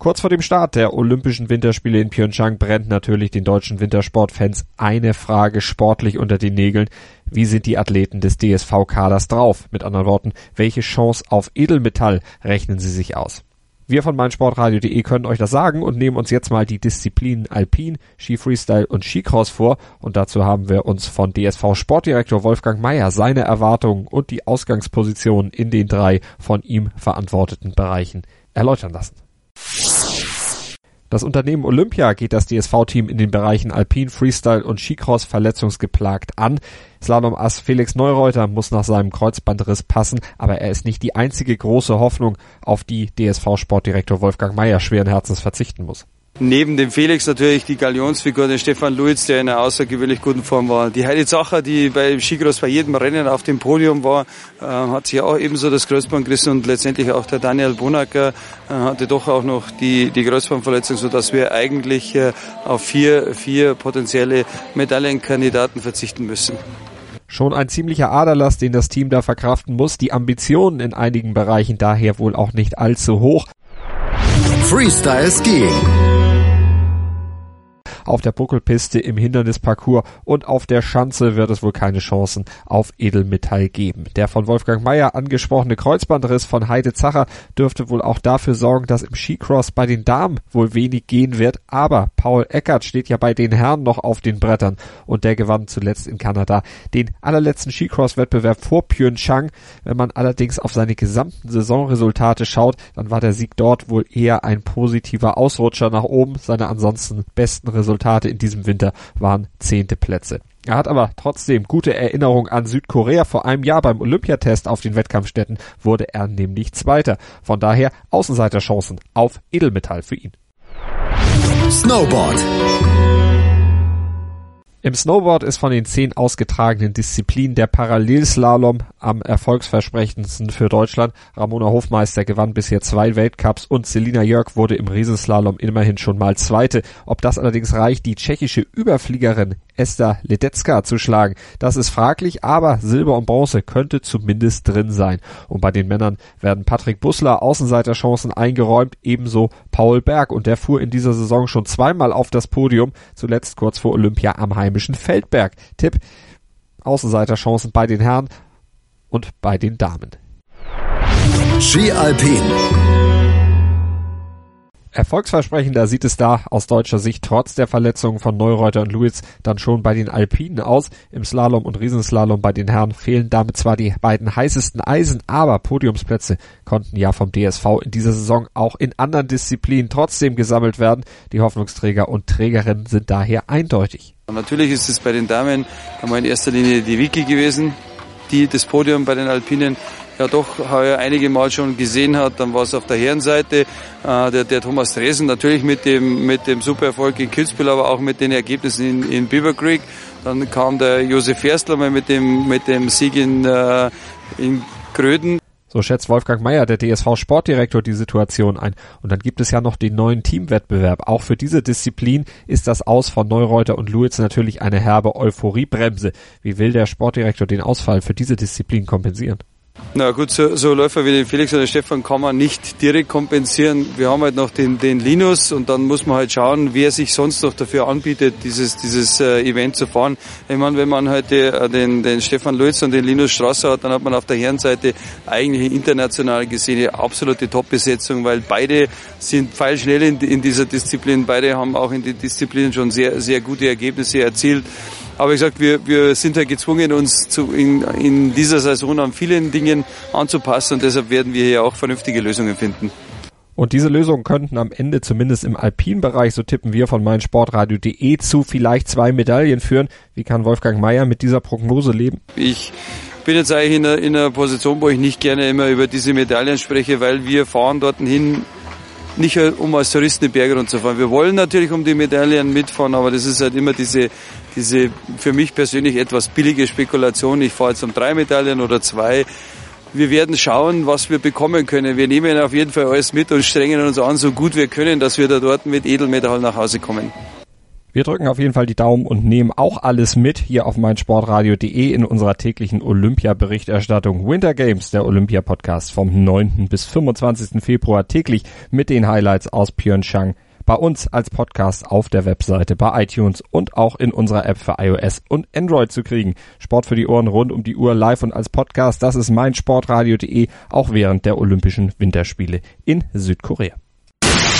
Kurz vor dem Start der Olympischen Winterspiele in Pyeongchang brennt natürlich den deutschen Wintersportfans eine Frage sportlich unter den Nägeln. Wie sind die Athleten des DSV-Kaders drauf? Mit anderen Worten, welche Chance auf Edelmetall rechnen sie sich aus? Wir von meinsportradio.de können euch das sagen und nehmen uns jetzt mal die Disziplinen Alpin, Ski Freestyle und Skicross vor und dazu haben wir uns von DSV Sportdirektor Wolfgang Mayer seine Erwartungen und die Ausgangspositionen in den drei von ihm verantworteten Bereichen erläutern lassen. Das Unternehmen Olympia geht das DSV-Team in den Bereichen Alpin, Freestyle und Skicross verletzungsgeplagt an. Slalom-Ass Felix Neureuter muss nach seinem Kreuzbandriss passen, aber er ist nicht die einzige große Hoffnung, auf die DSV-Sportdirektor Wolfgang Mayer schweren Herzens verzichten muss. Neben dem Felix natürlich die Galionsfigur, der Stefan Luiz, der in einer außergewöhnlich guten Form war. Die Heidi Zacher, die bei Skicross bei jedem Rennen auf dem Podium war, äh, hat sich auch ebenso das Kreuzband gerissen und letztendlich auch der Daniel Bonacker äh, hatte doch auch noch die, die Kreuzbandverletzung, sodass wir eigentlich äh, auf vier, vier potenzielle Medaillenkandidaten verzichten müssen. Schon ein ziemlicher Aderlass, den das Team da verkraften muss. Die Ambitionen in einigen Bereichen daher wohl auch nicht allzu hoch. Freestyle Skiing auf der Buckelpiste, im Hindernisparcours und auf der Schanze wird es wohl keine Chancen auf Edelmetall geben. Der von Wolfgang Mayer angesprochene Kreuzbandriss von Heide Zacher dürfte wohl auch dafür sorgen, dass im Skicross bei den Damen wohl wenig gehen wird, aber Paul Eckert steht ja bei den Herren noch auf den Brettern und der gewann zuletzt in Kanada den allerletzten Skicross-Wettbewerb vor Pyeongchang. Wenn man allerdings auf seine gesamten Saisonresultate schaut, dann war der Sieg dort wohl eher ein positiver Ausrutscher nach oben. Seine ansonsten besten Resultate Resultate in diesem Winter waren zehnte Plätze. Er hat aber trotzdem gute Erinnerung an Südkorea. Vor einem Jahr beim Olympiatest auf den Wettkampfstätten wurde er nämlich Zweiter. Von daher Außenseiterchancen auf Edelmetall für ihn. Snowboard. Im Snowboard ist von den zehn ausgetragenen Disziplinen der Parallelslalom am erfolgsversprechendsten für Deutschland. Ramona Hofmeister gewann bisher zwei Weltcups und Selina Jörg wurde im Riesenslalom immerhin schon mal Zweite. Ob das allerdings reicht, die tschechische Überfliegerin Esther Ledecka zu schlagen, das ist fraglich, aber Silber und Bronze könnte zumindest drin sein. Und bei den Männern werden Patrick Bussler Außenseiterchancen eingeräumt, ebenso Paul Berg und der fuhr in dieser Saison schon zweimal auf das Podium, zuletzt kurz vor Olympia am Heim heimischen Feldberg. Tipp, Außenseiterchancen bei den Herren und bei den Damen. Ski Alpin. Erfolgsversprechender sieht es da aus deutscher Sicht trotz der Verletzungen von Neureuter und Lewis dann schon bei den Alpinen aus. Im Slalom und Riesenslalom bei den Herren fehlen damit zwar die beiden heißesten Eisen, aber Podiumsplätze konnten ja vom DSV in dieser Saison auch in anderen Disziplinen trotzdem gesammelt werden. Die Hoffnungsträger und Trägerinnen sind daher eindeutig. Natürlich ist es bei den Damen einmal in erster Linie die Wiki gewesen, die das Podium bei den Alpinen ja doch heuer einige Mal schon gesehen hat. Dann war es auf der Herrenseite äh, der, der Thomas Dresen, natürlich mit dem, mit dem Supererfolg in Kitzbühel, aber auch mit den Ergebnissen in, in Beaver Creek. Dann kam der Josef Ferstler mal mit dem, mit dem Sieg in, äh, in Gröden. So schätzt Wolfgang Mayer, der DSV-Sportdirektor, die Situation ein. Und dann gibt es ja noch den neuen Teamwettbewerb. Auch für diese Disziplin ist das Aus von Neureuter und Luitz natürlich eine herbe Euphoriebremse. Wie will der Sportdirektor den Ausfall für diese Disziplin kompensieren? Na gut, so, so Läufer wie den Felix oder den Stefan kann man nicht direkt kompensieren. Wir haben halt noch den, den Linus und dann muss man halt schauen, wer sich sonst noch dafür anbietet, dieses, dieses äh, Event zu fahren. Ich meine, wenn man heute äh, den, den Stefan Lutz und den Linus Strasser hat, dann hat man auf der Herrenseite eigentlich international gesehen eine absolute Top-Besetzung, weil beide sind pfeilschnell in, in dieser Disziplin. Beide haben auch in den Disziplinen schon sehr, sehr gute Ergebnisse erzielt. Aber ich gesagt, wir, wir sind ja gezwungen, uns zu, in, in dieser Saison an vielen Dingen anzupassen und deshalb werden wir hier auch vernünftige Lösungen finden. Und diese Lösungen könnten am Ende zumindest im Alpinbereich, so tippen wir von meinsportradio.de, zu vielleicht zwei Medaillen führen. Wie kann Wolfgang Mayer mit dieser Prognose leben? Ich bin jetzt eigentlich in einer, in einer Position, wo ich nicht gerne immer über diese Medaillen spreche, weil wir fahren dorthin nicht um als Touristen die Berge runterzufahren. Wir wollen natürlich um die Medaillen mitfahren, aber das ist halt immer diese, diese für mich persönlich etwas billige Spekulation. Ich fahre jetzt um drei Medaillen oder zwei. Wir werden schauen, was wir bekommen können. Wir nehmen auf jeden Fall alles mit und strengen uns an, so gut wir können, dass wir da dort mit Edelmetall nach Hause kommen. Wir drücken auf jeden Fall die Daumen und nehmen auch alles mit hier auf meinsportradio.de in unserer täglichen Olympia-Berichterstattung Winter Games, der Olympia-Podcast vom 9. bis 25. Februar täglich mit den Highlights aus Pyeongchang bei uns als Podcast auf der Webseite, bei iTunes und auch in unserer App für iOS und Android zu kriegen. Sport für die Ohren rund um die Uhr live und als Podcast, das ist meinsportradio.de, auch während der Olympischen Winterspiele in Südkorea.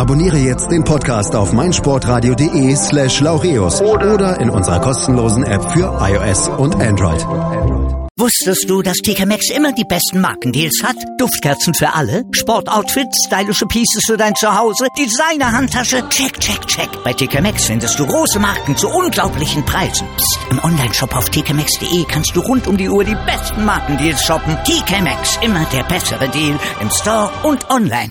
Abonniere jetzt den Podcast auf meinsportradio.de slash laureus oder in unserer kostenlosen App für iOS und Android. Wusstest du, dass TK Maxx immer die besten Markendeals hat? Duftkerzen für alle, Sportoutfits, stylische Pieces für dein Zuhause, Designer-Handtasche, check, check, check. Bei TK Maxx findest du große Marken zu unglaublichen Preisen. Psst. im Onlineshop auf tkmaxx.de kannst du rund um die Uhr die besten Markendeals shoppen. TK Maxx, immer der bessere Deal im Store und online.